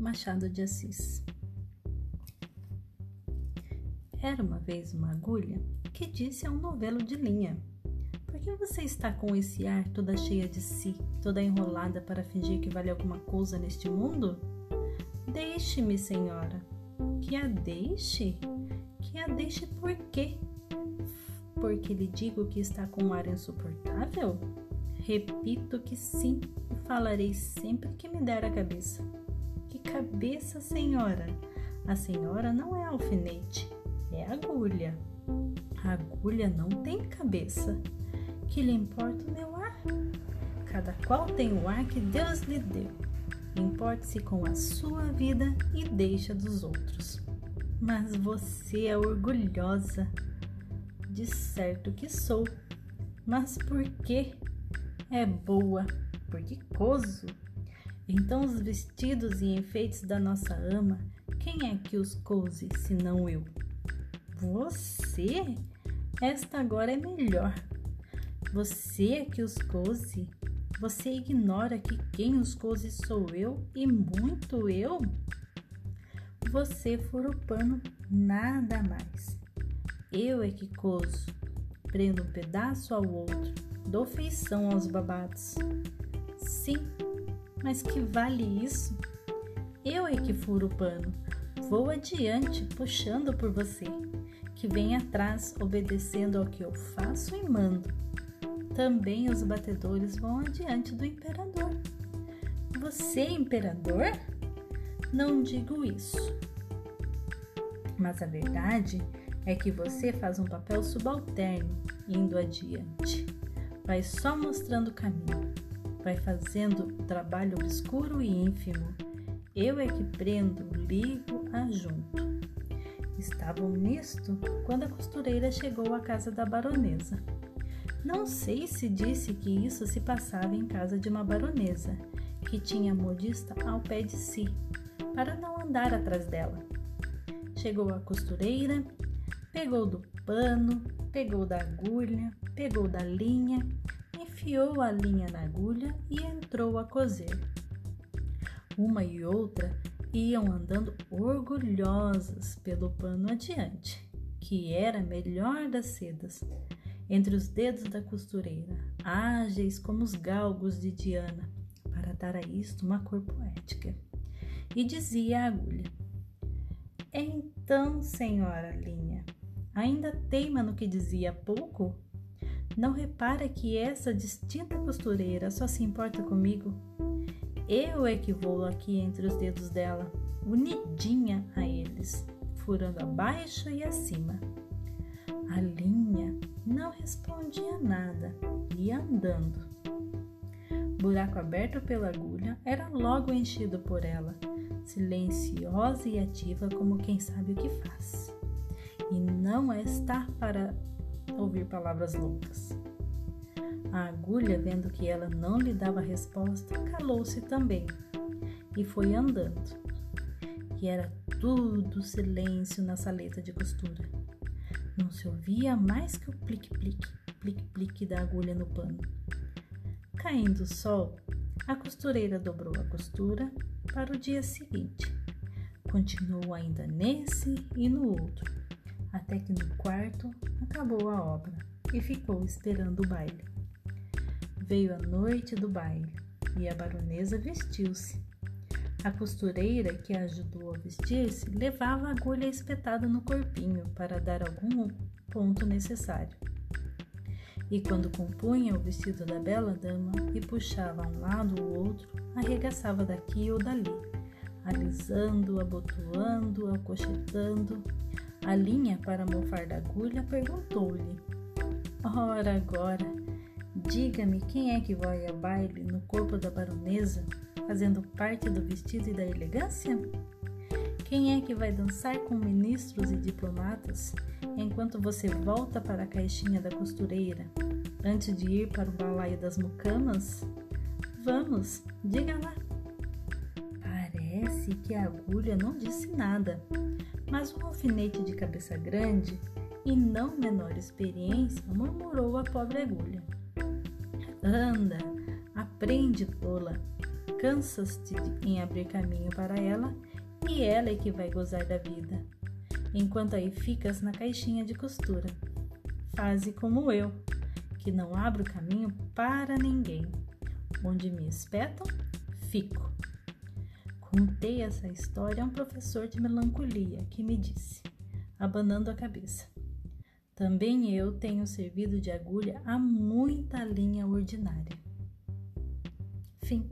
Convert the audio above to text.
Machado de Assis Era uma vez uma agulha que disse a um novelo de linha: Por que você está com esse ar toda cheia de si, toda enrolada para fingir que vale alguma coisa neste mundo? Deixe-me, senhora. Que a deixe? Que a deixe por quê? Porque lhe digo que está com um ar insuportável? Repito que sim e falarei sempre que me der a cabeça. Que cabeça, senhora? A senhora não é alfinete, é agulha. A agulha não tem cabeça. Que lhe importa o meu ar? Cada qual tem o ar que Deus lhe deu. Importe-se com a sua vida e deixa dos outros. Mas você é orgulhosa. De certo que sou. Mas por quê? É boa, porque coso. Então os vestidos e enfeites da nossa ama, quem é que os cose, senão eu? Você? Esta agora é melhor. Você é que os cose? Você ignora que quem os cose sou eu e muito eu? Você fura o pano, nada mais. Eu é que coso, prendo um pedaço ao outro Dou feição aos babados. Sim, mas que vale isso? Eu é que furo o pano. Vou adiante, puxando por você, que vem atrás, obedecendo ao que eu faço e mando. Também os batedores vão adiante do imperador. Você é imperador? Não digo isso. Mas a verdade é que você faz um papel subalterno indo adiante vai só mostrando o caminho, vai fazendo trabalho obscuro e ínfimo. Eu é que prendo, ligo, ajunto. Estavam nisto quando a costureira chegou à casa da baronesa. Não sei se disse que isso se passava em casa de uma baronesa, que tinha a modista ao pé de si, para não andar atrás dela. Chegou a costureira, pegou do pano, pegou da agulha, pegou da linha, enfiou a linha na agulha e entrou a coser. Uma e outra iam andando orgulhosas pelo pano adiante, que era melhor das sedas, entre os dedos da costureira, ágeis como os galgos de Diana, para dar a isto uma cor poética. E dizia a agulha: Então, senhora linha, ainda teima no que dizia há pouco? Não repara que essa distinta costureira só se importa comigo? Eu é que vou aqui entre os dedos dela, unidinha a eles, furando abaixo e acima. A linha não respondia nada, ia andando. Buraco aberto pela agulha era logo enchido por ela, silenciosa e ativa como quem sabe o que faz. E não é estar para ouvir palavras loucas. A agulha, vendo que ela não lhe dava resposta, calou-se também e foi andando. E era tudo silêncio na saleta de costura. Não se ouvia mais que o plique-plique, plique-plique da agulha no pano. Caindo o sol, a costureira dobrou a costura para o dia seguinte. Continuou ainda nesse e no outro, até que no quarto acabou a obra e ficou esperando o baile. Veio a noite do baile e a baronesa vestiu-se. A costureira que a ajudou a vestir-se levava a agulha espetada no corpinho para dar algum ponto necessário. E quando compunha o vestido da bela dama e puxava um lado ou outro, arregaçava daqui ou dali, alisando, abotoando, acochetando, a linha para mofar da agulha perguntou-lhe: Ora agora, diga-me quem é que vai a baile no corpo da baronesa, fazendo parte do vestido e da elegância? Quem é que vai dançar com ministros e diplomatas enquanto você volta para a caixinha da costureira antes de ir para o balaio das mucamas? Vamos, diga lá. Parece que a agulha não disse nada, mas um alfinete de cabeça grande e não menor experiência murmurou a pobre agulha. Anda, aprende, tola. cansas-te em abrir caminho para ela e ela é que vai gozar da vida. Enquanto aí ficas na caixinha de costura. Faze como eu, que não abro caminho para ninguém. Onde me espetam, fico. Contei essa história a um professor de melancolia que me disse, abanando a cabeça: Também eu tenho servido de agulha a muita linha ordinária. Fim.